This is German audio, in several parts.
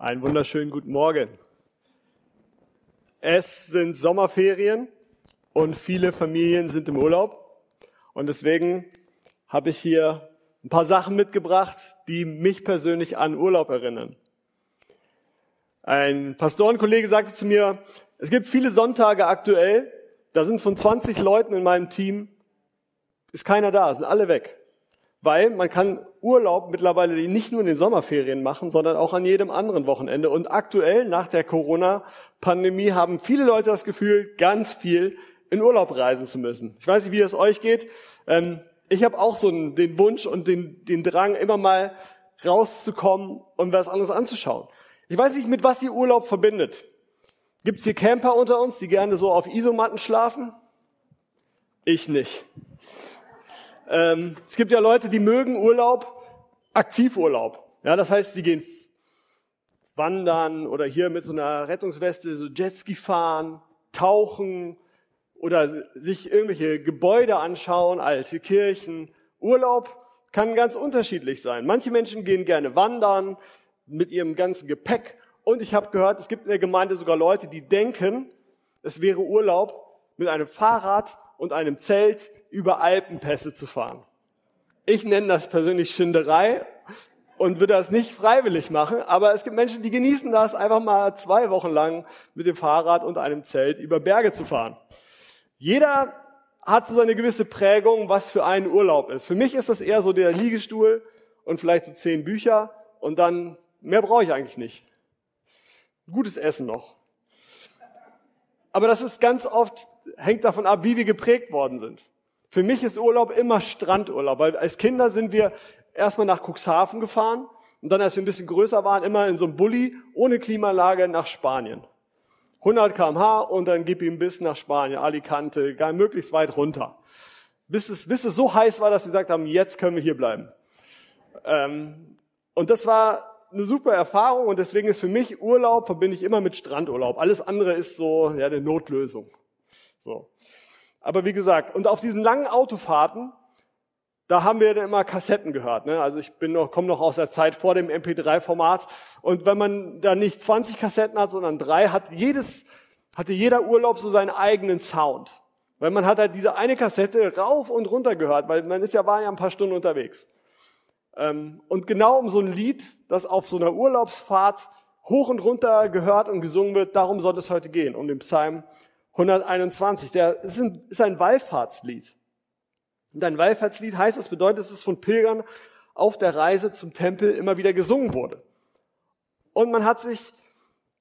Einen wunderschönen guten Morgen. Es sind Sommerferien und viele Familien sind im Urlaub. Und deswegen habe ich hier ein paar Sachen mitgebracht, die mich persönlich an Urlaub erinnern. Ein Pastorenkollege sagte zu mir, es gibt viele Sonntage aktuell, da sind von 20 Leuten in meinem Team, ist keiner da, sind alle weg. Weil man kann Urlaub mittlerweile nicht nur in den Sommerferien machen, sondern auch an jedem anderen Wochenende. Und aktuell, nach der Corona-Pandemie, haben viele Leute das Gefühl, ganz viel in Urlaub reisen zu müssen. Ich weiß nicht, wie es euch geht. Ähm, ich habe auch so den Wunsch und den, den Drang, immer mal rauszukommen und was anderes anzuschauen. Ich weiß nicht, mit was ihr Urlaub verbindet. Gibt es hier Camper unter uns, die gerne so auf Isomatten schlafen? Ich nicht. Ähm, es gibt ja Leute, die mögen Urlaub, Aktivurlaub. Ja, das heißt, sie gehen wandern oder hier mit so einer Rettungsweste so Jetski fahren, tauchen oder sich irgendwelche Gebäude anschauen, alte Kirchen. Urlaub kann ganz unterschiedlich sein. Manche Menschen gehen gerne wandern mit ihrem ganzen Gepäck. Und ich habe gehört, es gibt in der Gemeinde sogar Leute, die denken, es wäre Urlaub mit einem Fahrrad und einem Zelt über Alpenpässe zu fahren. Ich nenne das persönlich Schinderei und würde das nicht freiwillig machen, aber es gibt Menschen, die genießen das, einfach mal zwei Wochen lang mit dem Fahrrad und einem Zelt über Berge zu fahren. Jeder hat so eine gewisse Prägung, was für einen Urlaub ist. Für mich ist das eher so der Liegestuhl und vielleicht so zehn Bücher und dann mehr brauche ich eigentlich nicht. Gutes Essen noch. Aber das ist ganz oft, hängt davon ab, wie wir geprägt worden sind. Für mich ist Urlaub immer Strandurlaub, weil als Kinder sind wir erstmal nach Cuxhaven gefahren und dann, als wir ein bisschen größer waren, immer in so einem Bulli ohne Klimalage nach Spanien. 100 kmh und dann gib ihm bis nach Spanien, Alicante, möglichst weit runter. Bis es, bis es so heiß war, dass wir gesagt haben, jetzt können wir hier bleiben. Ähm, und das war eine super Erfahrung und deswegen ist für mich Urlaub verbinde ich immer mit Strandurlaub. Alles andere ist so ja eine Notlösung. So. Aber wie gesagt, und auf diesen langen Autofahrten, da haben wir dann immer Kassetten gehört. Ne? Also ich bin noch, komme noch aus der Zeit vor dem MP3-Format. Und wenn man da nicht 20 Kassetten hat, sondern drei, hat jedes, hatte jeder Urlaub so seinen eigenen Sound. Weil man hat halt diese eine Kassette rauf und runter gehört, weil man ist ja, war ja ein paar Stunden unterwegs. Ähm, und genau um so ein Lied, das auf so einer Urlaubsfahrt hoch und runter gehört und gesungen wird, darum soll es heute gehen, um den Psalm 121. Der ist ein, ist ein Wallfahrtslied. Und ein Wallfahrtslied heißt, es bedeutet, dass es von Pilgern auf der Reise zum Tempel immer wieder gesungen wurde. Und man hat sich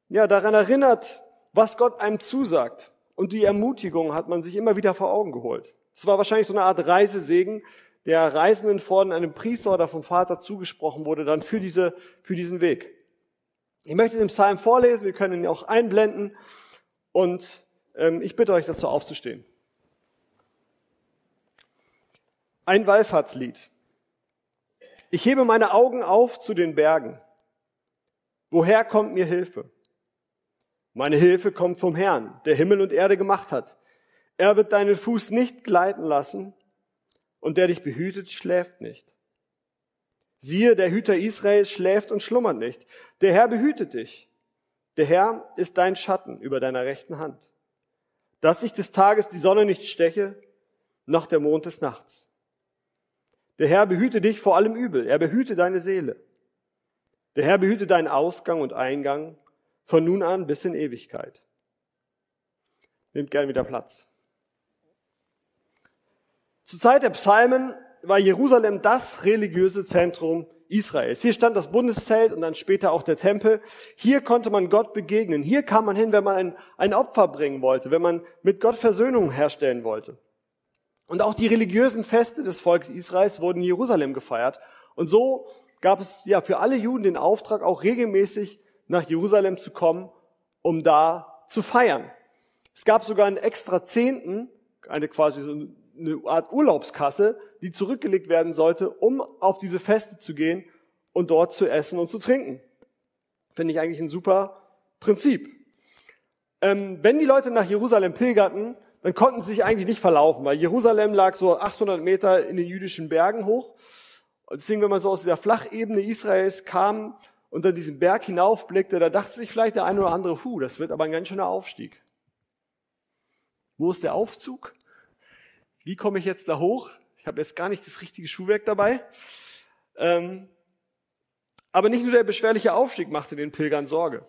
ja daran erinnert, was Gott einem zusagt. Und die Ermutigung hat man sich immer wieder vor Augen geholt. Es war wahrscheinlich so eine Art Reisesegen, der Reisenden von einem Priester oder vom Vater zugesprochen wurde, dann für diese, für diesen Weg. Ich möchte den Psalm vorlesen, wir können ihn auch einblenden und ich bitte euch dazu aufzustehen. Ein Wallfahrtslied. Ich hebe meine Augen auf zu den Bergen. Woher kommt mir Hilfe? Meine Hilfe kommt vom Herrn, der Himmel und Erde gemacht hat. Er wird deinen Fuß nicht gleiten lassen und der dich behütet, schläft nicht. Siehe, der Hüter Israels schläft und schlummert nicht. Der Herr behütet dich. Der Herr ist dein Schatten über deiner rechten Hand dass sich des Tages die Sonne nicht steche, noch der Mond des Nachts. Der Herr behüte dich vor allem Übel, er behüte deine Seele. Der Herr behüte deinen Ausgang und Eingang von nun an bis in Ewigkeit. Nehmt gern wieder Platz. Zur Zeit der Psalmen war Jerusalem das religiöse Zentrum Israels. Hier stand das Bundeszelt und dann später auch der Tempel. Hier konnte man Gott begegnen. Hier kam man hin, wenn man ein, ein Opfer bringen wollte, wenn man mit Gott Versöhnung herstellen wollte. Und auch die religiösen Feste des Volkes Israels wurden in Jerusalem gefeiert. Und so gab es ja für alle Juden den Auftrag, auch regelmäßig nach Jerusalem zu kommen, um da zu feiern. Es gab sogar einen extra Zehnten, eine quasi so eine Art Urlaubskasse, die zurückgelegt werden sollte, um auf diese Feste zu gehen und dort zu essen und zu trinken. Finde ich eigentlich ein super Prinzip. Ähm, wenn die Leute nach Jerusalem pilgerten, dann konnten sie sich eigentlich nicht verlaufen, weil Jerusalem lag so 800 Meter in den jüdischen Bergen hoch. Deswegen, wenn man so aus dieser Flachebene Israels kam unter diesem Berg hinaufblickte, da dachte sich vielleicht der eine oder andere, hu, das wird aber ein ganz schöner Aufstieg. Wo ist der Aufzug? Wie komme ich jetzt da hoch? Ich habe jetzt gar nicht das richtige Schuhwerk dabei. Ähm, aber nicht nur der beschwerliche Aufstieg machte den Pilgern Sorge.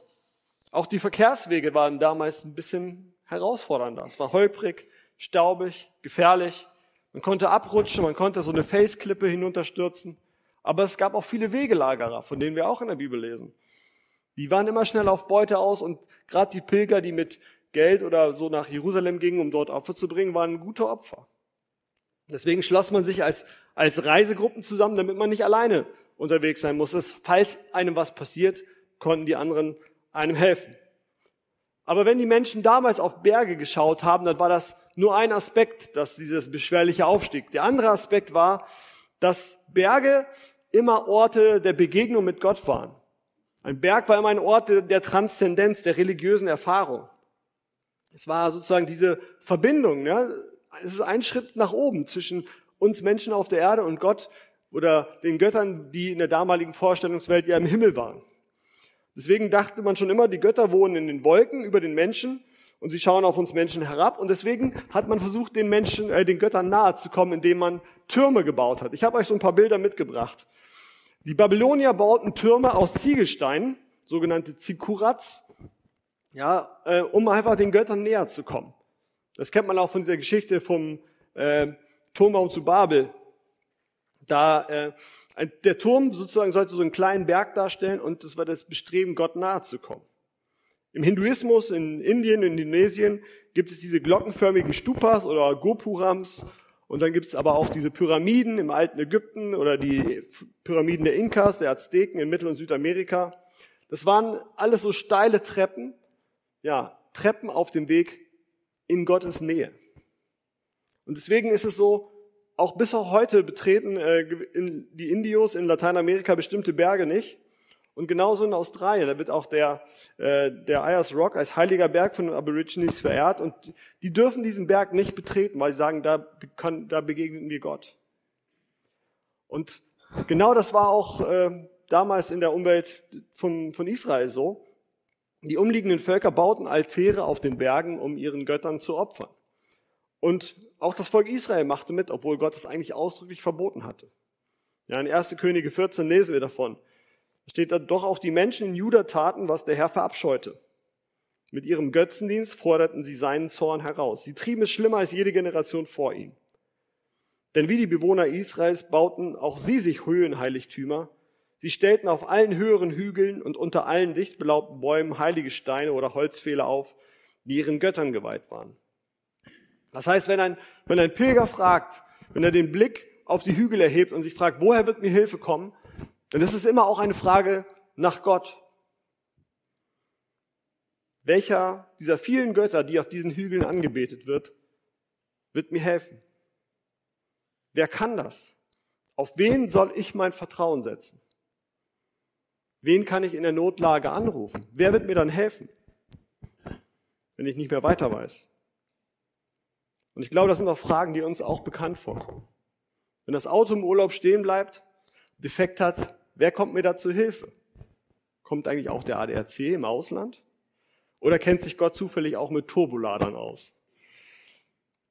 Auch die Verkehrswege waren damals ein bisschen herausfordernder. Es war holprig, staubig, gefährlich. Man konnte abrutschen, man konnte so eine Felsklippe hinunterstürzen. Aber es gab auch viele Wegelagerer, von denen wir auch in der Bibel lesen. Die waren immer schnell auf Beute aus und gerade die Pilger, die mit Geld oder so nach Jerusalem gingen, um dort Opfer zu bringen, waren gute Opfer. Deswegen schloss man sich als, als Reisegruppen zusammen, damit man nicht alleine unterwegs sein muss. Falls einem was passiert, konnten die anderen einem helfen. Aber wenn die Menschen damals auf Berge geschaut haben, dann war das nur ein Aspekt, dass dieses beschwerliche Aufstieg. Der andere Aspekt war, dass Berge immer Orte der Begegnung mit Gott waren. Ein Berg war immer ein Ort der Transzendenz, der religiösen Erfahrung. Es war sozusagen diese Verbindung. Ja? Es ist ein Schritt nach oben zwischen uns Menschen auf der Erde und Gott oder den Göttern, die in der damaligen Vorstellungswelt ja im Himmel waren. Deswegen dachte man schon immer, die Götter wohnen in den Wolken über den Menschen und sie schauen auf uns Menschen herab. Und deswegen hat man versucht, den Menschen, äh, den Göttern nahe zu kommen, indem man Türme gebaut hat. Ich habe euch so ein paar Bilder mitgebracht. Die Babylonier bauten Türme aus Ziegelsteinen, sogenannte Zikurats, ja, äh, um einfach den Göttern näher zu kommen. Das kennt man auch von dieser Geschichte vom äh, Turmbaum zu Babel. Da äh, der Turm sozusagen sollte so einen kleinen Berg darstellen und das war das Bestreben, Gott nahe zu kommen. Im Hinduismus in Indien, in Indonesien gibt es diese glockenförmigen Stupas oder Gopurams und dann gibt es aber auch diese Pyramiden im alten Ägypten oder die Pyramiden der Inkas, der Azteken in Mittel- und Südamerika. Das waren alles so steile Treppen, ja, Treppen auf dem Weg in Gottes Nähe. Und deswegen ist es so, auch bis heute betreten äh, die Indios in Lateinamerika bestimmte Berge nicht. Und genauso in Australien, da wird auch der, äh, der Ayers Rock als heiliger Berg von den Aborigines verehrt. Und die dürfen diesen Berg nicht betreten, weil sie sagen, da, kann, da begegnen wir Gott. Und genau das war auch äh, damals in der Umwelt von, von Israel so. Die umliegenden Völker bauten Altäre auf den Bergen, um ihren Göttern zu opfern. Und auch das Volk Israel machte mit, obwohl Gott es eigentlich ausdrücklich verboten hatte. Ja, in 1. Könige 14 lesen wir davon. Da steht da, doch auch die Menschen in Juda taten, was der Herr verabscheute. Mit ihrem Götzendienst forderten sie seinen Zorn heraus. Sie trieben es schlimmer als jede Generation vor ihm. Denn wie die Bewohner Israels bauten auch sie sich Höhenheiligtümer. Sie stellten auf allen höheren Hügeln und unter allen dicht belaubten Bäumen heilige Steine oder Holzpfähle auf, die ihren Göttern geweiht waren. Das heißt, wenn ein, wenn ein Pilger fragt, wenn er den Blick auf die Hügel erhebt und sich fragt, woher wird mir Hilfe kommen, dann ist es immer auch eine Frage nach Gott. Welcher dieser vielen Götter, die auf diesen Hügeln angebetet wird, wird mir helfen? Wer kann das? Auf wen soll ich mein Vertrauen setzen? Wen kann ich in der Notlage anrufen? Wer wird mir dann helfen, wenn ich nicht mehr weiter weiß? Und ich glaube, das sind auch Fragen, die uns auch bekannt vorkommen. Wenn das Auto im Urlaub stehen bleibt, defekt hat, wer kommt mir da zu Hilfe? Kommt eigentlich auch der ADAC im Ausland? Oder kennt sich Gott zufällig auch mit Turboladern aus?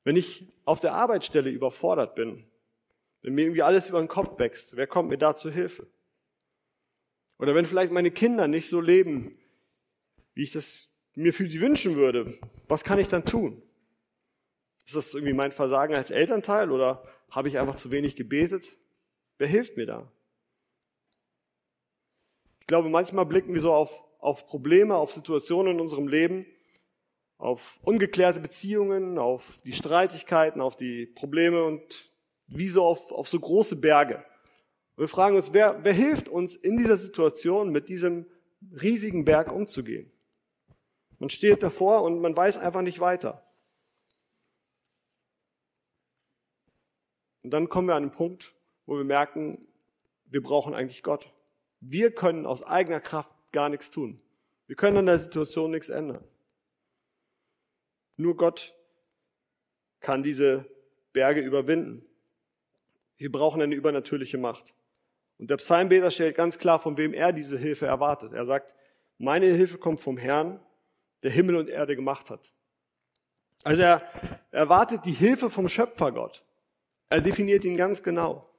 Wenn ich auf der Arbeitsstelle überfordert bin, wenn mir irgendwie alles über den Kopf wächst, wer kommt mir da zu Hilfe? Oder wenn vielleicht meine Kinder nicht so leben, wie ich das mir für sie wünschen würde, was kann ich dann tun? Ist das irgendwie mein Versagen als Elternteil oder habe ich einfach zu wenig gebetet? Wer hilft mir da? Ich glaube, manchmal blicken wir so auf, auf Probleme, auf Situationen in unserem Leben, auf ungeklärte Beziehungen, auf die Streitigkeiten, auf die Probleme und wie so auf, auf so große Berge. Und wir fragen uns, wer, wer hilft uns in dieser Situation mit diesem riesigen Berg umzugehen? Man steht davor und man weiß einfach nicht weiter. Und dann kommen wir an einen Punkt, wo wir merken, wir brauchen eigentlich Gott. Wir können aus eigener Kraft gar nichts tun. Wir können an der Situation nichts ändern. Nur Gott kann diese Berge überwinden. Wir brauchen eine übernatürliche Macht. Und der Psalmbeter stellt ganz klar, von wem er diese Hilfe erwartet. Er sagt, meine Hilfe kommt vom Herrn, der Himmel und Erde gemacht hat. Also er erwartet die Hilfe vom Schöpfergott. Er definiert ihn ganz genau.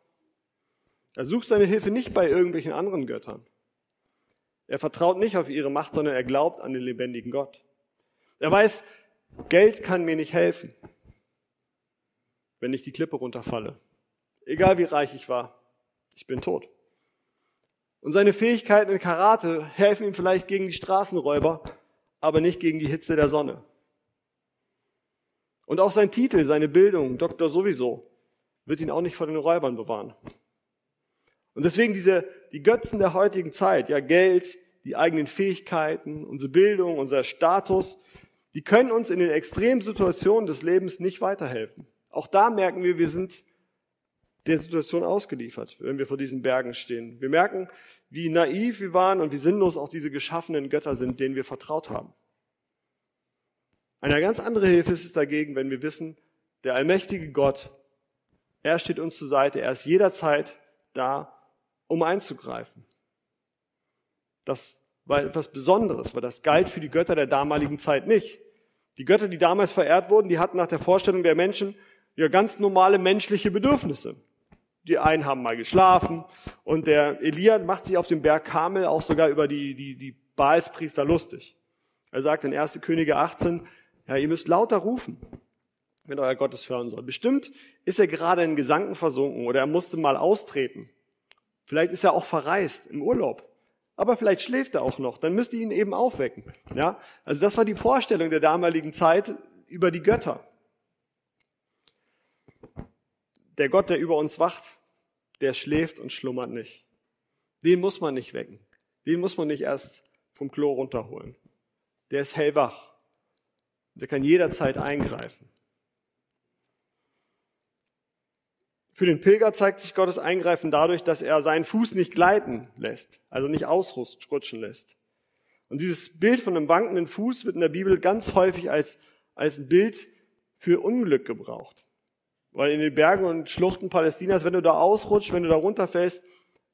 Er sucht seine Hilfe nicht bei irgendwelchen anderen Göttern. Er vertraut nicht auf ihre Macht, sondern er glaubt an den lebendigen Gott. Er weiß, Geld kann mir nicht helfen, wenn ich die Klippe runterfalle. Egal wie reich ich war, ich bin tot. Und seine Fähigkeiten in Karate helfen ihm vielleicht gegen die Straßenräuber, aber nicht gegen die Hitze der Sonne. Und auch sein Titel, seine Bildung, Doktor sowieso, wird ihn auch nicht vor den Räubern bewahren. Und deswegen diese, die Götzen der heutigen Zeit, ja Geld, die eigenen Fähigkeiten, unsere Bildung, unser Status, die können uns in den extremen Situationen des Lebens nicht weiterhelfen. Auch da merken wir, wir sind der Situation ausgeliefert, wenn wir vor diesen Bergen stehen. Wir merken, wie naiv wir waren und wie sinnlos auch diese geschaffenen Götter sind, denen wir vertraut haben. Eine ganz andere Hilfe ist es dagegen, wenn wir wissen, der allmächtige Gott, er steht uns zur Seite, er ist jederzeit da, um einzugreifen. Das war etwas Besonderes, weil das galt für die Götter der damaligen Zeit nicht. Die Götter, die damals verehrt wurden, die hatten nach der Vorstellung der Menschen ja ganz normale menschliche Bedürfnisse. Die einen haben mal geschlafen und der Elia macht sich auf dem Berg Kamel auch sogar über die, die, die Baalspriester lustig. Er sagt in 1. Könige 18, ja, ihr müsst lauter rufen, wenn euer Gottes hören soll. Bestimmt ist er gerade in Gesanken versunken oder er musste mal austreten. Vielleicht ist er auch verreist im Urlaub. Aber vielleicht schläft er auch noch. Dann müsst ihr ihn eben aufwecken. Ja? Also das war die Vorstellung der damaligen Zeit über die Götter der Gott, der über uns wacht, der schläft und schlummert nicht. Den muss man nicht wecken. Den muss man nicht erst vom Klo runterholen. Der ist hellwach. Der kann jederzeit eingreifen. Für den Pilger zeigt sich Gottes Eingreifen dadurch, dass er seinen Fuß nicht gleiten lässt, also nicht ausrutschen lässt. Und dieses Bild von einem wankenden Fuß wird in der Bibel ganz häufig als, als ein Bild für Unglück gebraucht. Weil in den Bergen und Schluchten Palästinas, wenn du da ausrutschst, wenn du da runterfällst,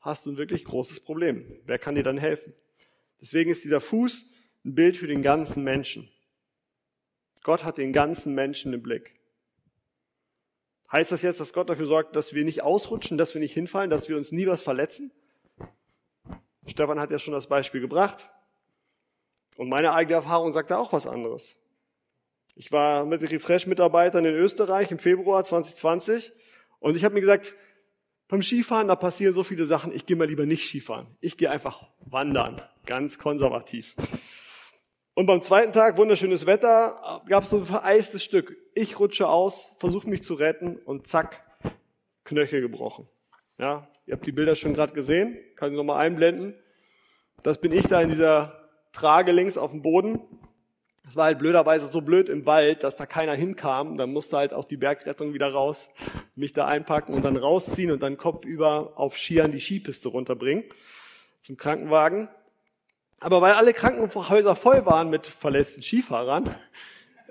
hast du ein wirklich großes Problem. Wer kann dir dann helfen? Deswegen ist dieser Fuß ein Bild für den ganzen Menschen. Gott hat den ganzen Menschen im Blick. Heißt das jetzt, dass Gott dafür sorgt, dass wir nicht ausrutschen, dass wir nicht hinfallen, dass wir uns nie was verletzen? Stefan hat ja schon das Beispiel gebracht. Und meine eigene Erfahrung sagt da auch was anderes. Ich war mit Refresh-Mitarbeitern in Österreich im Februar 2020 und ich habe mir gesagt, beim Skifahren, da passieren so viele Sachen, ich gehe mal lieber nicht Skifahren. Ich gehe einfach wandern, ganz konservativ. Und beim zweiten Tag, wunderschönes Wetter, gab es so ein vereistes Stück. Ich rutsche aus, versuche mich zu retten und zack, Knöchel gebrochen. Ja, ihr habt die Bilder schon gerade gesehen, kann ich nochmal einblenden. Das bin ich da in dieser Trage links auf dem Boden. Es war halt blöderweise so blöd im Wald, dass da keiner hinkam. Dann musste halt auch die Bergrettung wieder raus, mich da einpacken und dann rausziehen und dann kopfüber auf Skiern die Skipiste runterbringen zum Krankenwagen. Aber weil alle Krankenhäuser voll waren mit verletzten Skifahrern,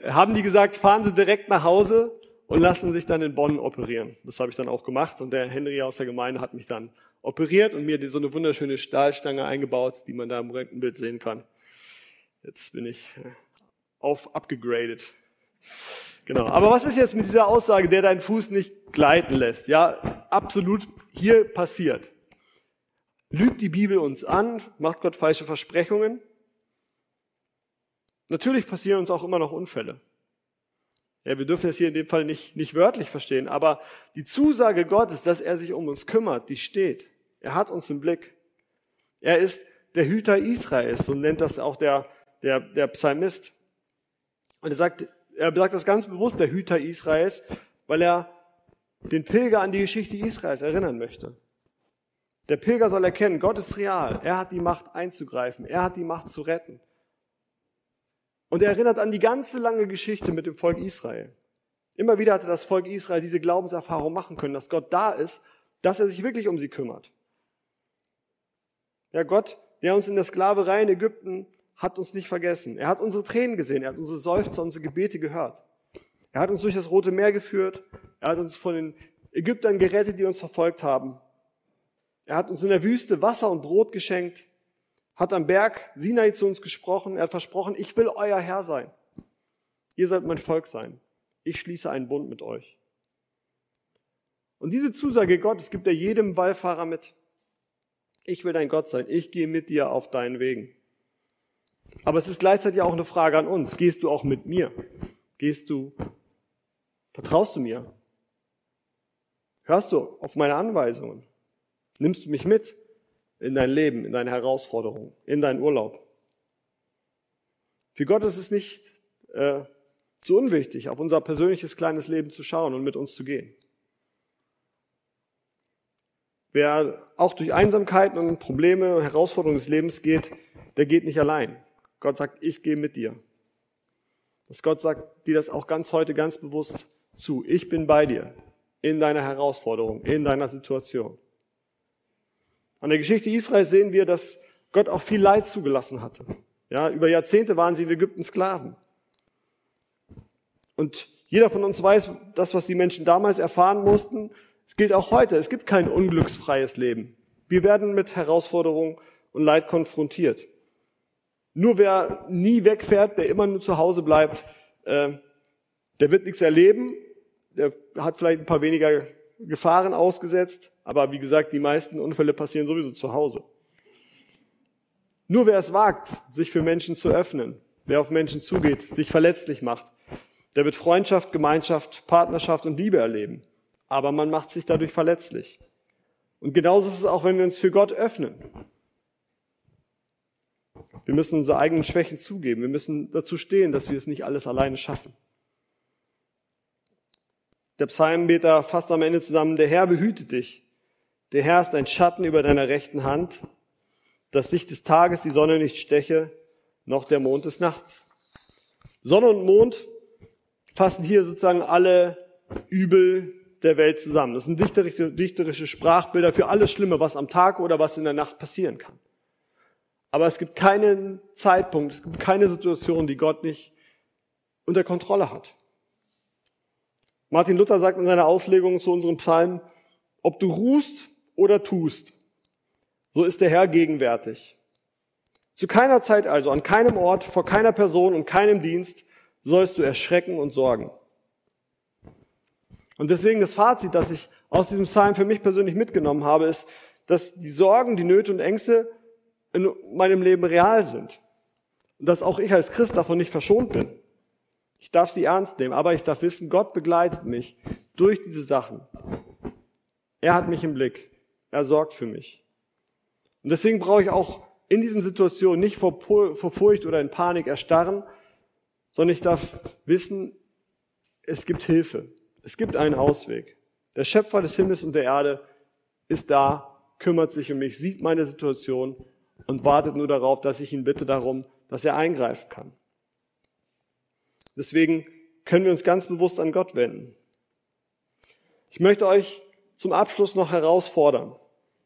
haben die gesagt, fahren Sie direkt nach Hause und lassen sich dann in Bonn operieren. Das habe ich dann auch gemacht und der Henry aus der Gemeinde hat mich dann operiert und mir so eine wunderschöne Stahlstange eingebaut, die man da im Röntgenbild sehen kann. Jetzt bin ich äh, auf abgegradet. Genau. Aber was ist jetzt mit dieser Aussage, der deinen Fuß nicht gleiten lässt? Ja, absolut hier passiert. Lügt die Bibel uns an? Macht Gott falsche Versprechungen? Natürlich passieren uns auch immer noch Unfälle. Ja, wir dürfen es hier in dem Fall nicht, nicht wörtlich verstehen, aber die Zusage Gottes, dass er sich um uns kümmert, die steht. Er hat uns im Blick. Er ist der Hüter Israels, so nennt das auch der, der, der Psalmist. Und er sagt, er sagt das ganz bewusst, der Hüter Israels, weil er den Pilger an die Geschichte Israels erinnern möchte. Der Pilger soll erkennen, Gott ist real. Er hat die Macht einzugreifen. Er hat die Macht zu retten. Und er erinnert an die ganze lange Geschichte mit dem Volk Israel. Immer wieder hatte das Volk Israel diese Glaubenserfahrung machen können, dass Gott da ist, dass er sich wirklich um sie kümmert. Ja, Gott, der uns in der Sklaverei in Ägypten hat uns nicht vergessen. Er hat unsere Tränen gesehen, er hat unsere Seufzer, unsere Gebete gehört. Er hat uns durch das Rote Meer geführt, er hat uns von den Ägyptern gerettet, die uns verfolgt haben. Er hat uns in der Wüste Wasser und Brot geschenkt, hat am Berg Sinai zu uns gesprochen, er hat versprochen, ich will euer Herr sein. Ihr sollt mein Volk sein. Ich schließe einen Bund mit euch. Und diese Zusage Gottes gibt er jedem Wallfahrer mit. Ich will dein Gott sein. Ich gehe mit dir auf deinen Wegen. Aber es ist gleichzeitig auch eine Frage an uns. Gehst du auch mit mir? Gehst du, vertraust du mir? Hörst du auf meine Anweisungen? Nimmst du mich mit in dein Leben, in deine Herausforderungen, in deinen Urlaub? Für Gott ist es nicht äh, zu unwichtig, auf unser persönliches kleines Leben zu schauen und mit uns zu gehen. Wer auch durch Einsamkeiten und Probleme und Herausforderungen des Lebens geht, der geht nicht allein. Gott sagt, ich gehe mit dir. Dass Gott sagt dir das auch ganz heute ganz bewusst zu. Ich bin bei dir in deiner Herausforderung, in deiner Situation. An der Geschichte Israels sehen wir, dass Gott auch viel Leid zugelassen hatte. Ja, über Jahrzehnte waren sie in Ägypten Sklaven. Und jeder von uns weiß, das, was die Menschen damals erfahren mussten, es gilt auch heute. Es gibt kein unglücksfreies Leben. Wir werden mit Herausforderungen und Leid konfrontiert. Nur wer nie wegfährt, der immer nur zu Hause bleibt, äh, der wird nichts erleben. Der hat vielleicht ein paar weniger Gefahren ausgesetzt. Aber wie gesagt, die meisten Unfälle passieren sowieso zu Hause. Nur wer es wagt, sich für Menschen zu öffnen, wer auf Menschen zugeht, sich verletzlich macht, der wird Freundschaft, Gemeinschaft, Partnerschaft und Liebe erleben aber man macht sich dadurch verletzlich. Und genauso ist es auch, wenn wir uns für Gott öffnen. Wir müssen unsere eigenen Schwächen zugeben. Wir müssen dazu stehen, dass wir es nicht alles alleine schaffen. Der Psalmbeter fasst am Ende zusammen, der Herr behütet dich. Der Herr ist ein Schatten über deiner rechten Hand, dass dich des Tages die Sonne nicht steche, noch der Mond des Nachts. Sonne und Mond fassen hier sozusagen alle Übel der Welt zusammen. Das sind dichterische Sprachbilder für alles Schlimme, was am Tag oder was in der Nacht passieren kann. Aber es gibt keinen Zeitpunkt, es gibt keine Situation, die Gott nicht unter Kontrolle hat. Martin Luther sagt in seiner Auslegung zu unserem Psalm, ob du ruhst oder tust, so ist der Herr gegenwärtig. Zu keiner Zeit also, an keinem Ort, vor keiner Person und keinem Dienst sollst du erschrecken und sorgen. Und deswegen das Fazit, das ich aus diesem Psalm für mich persönlich mitgenommen habe, ist, dass die Sorgen, die Nöte und Ängste in meinem Leben real sind. Und dass auch ich als Christ davon nicht verschont bin. Ich darf sie ernst nehmen, aber ich darf wissen, Gott begleitet mich durch diese Sachen. Er hat mich im Blick. Er sorgt für mich. Und deswegen brauche ich auch in diesen Situationen nicht vor, Furcht oder in Panik erstarren, sondern ich darf wissen, es gibt Hilfe. Es gibt einen Ausweg. Der Schöpfer des Himmels und der Erde ist da, kümmert sich um mich, sieht meine Situation und wartet nur darauf, dass ich ihn bitte darum, dass er eingreifen kann. Deswegen können wir uns ganz bewusst an Gott wenden. Ich möchte euch zum Abschluss noch herausfordern.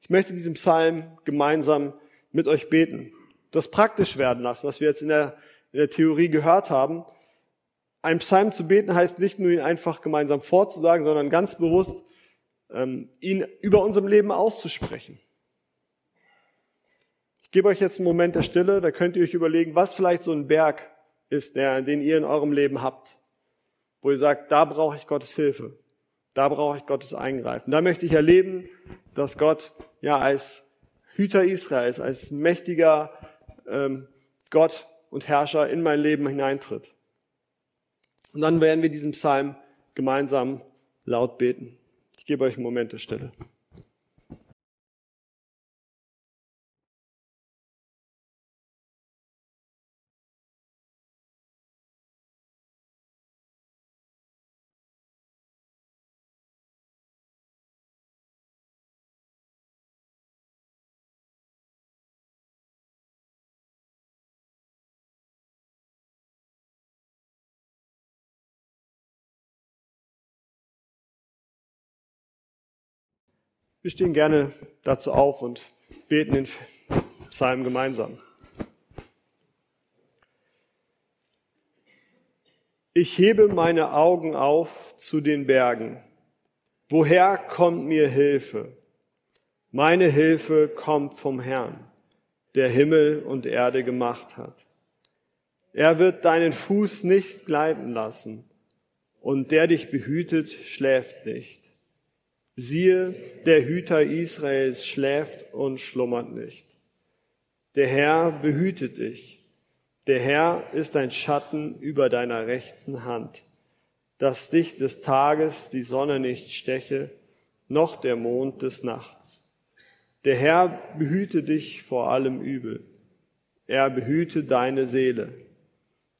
Ich möchte diesen Psalm gemeinsam mit euch beten. Das praktisch werden lassen, was wir jetzt in der, in der Theorie gehört haben, ein Psalm zu beten heißt nicht nur ihn einfach gemeinsam vorzusagen, sondern ganz bewusst ähm, ihn über unserem Leben auszusprechen. Ich gebe euch jetzt einen Moment der Stille, da könnt ihr euch überlegen, was vielleicht so ein Berg ist, der, den ihr in eurem Leben habt, wo ihr sagt, da brauche ich Gottes Hilfe, da brauche ich Gottes Eingreifen. Da möchte ich erleben, dass Gott ja als Hüter Israels, als mächtiger ähm, Gott und Herrscher in mein Leben hineintritt. Und dann werden wir diesen Psalm gemeinsam laut beten. Ich gebe euch einen Moment der Stille. Wir stehen gerne dazu auf und beten den Psalm gemeinsam. Ich hebe meine Augen auf zu den Bergen. Woher kommt mir Hilfe? Meine Hilfe kommt vom Herrn, der Himmel und Erde gemacht hat. Er wird deinen Fuß nicht gleiten lassen, und der dich behütet, schläft nicht. Siehe, der Hüter Israels schläft und schlummert nicht. Der Herr behütet dich. Der Herr ist ein Schatten über deiner rechten Hand, dass dich des Tages die Sonne nicht steche, noch der Mond des Nachts. Der Herr behüte dich vor allem Übel. Er behüte deine Seele.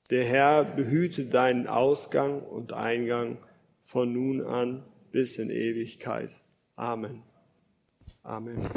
Der Herr behüte deinen Ausgang und Eingang von nun an bis in Ewigkeit. Amen. Amen.